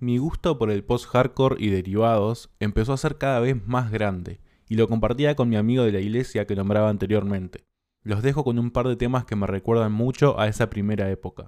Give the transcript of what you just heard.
Mi gusto por el post-hardcore y derivados empezó a ser cada vez más grande, y lo compartía con mi amigo de la iglesia que nombraba anteriormente. Los dejo con un par de temas que me recuerdan mucho a esa primera época.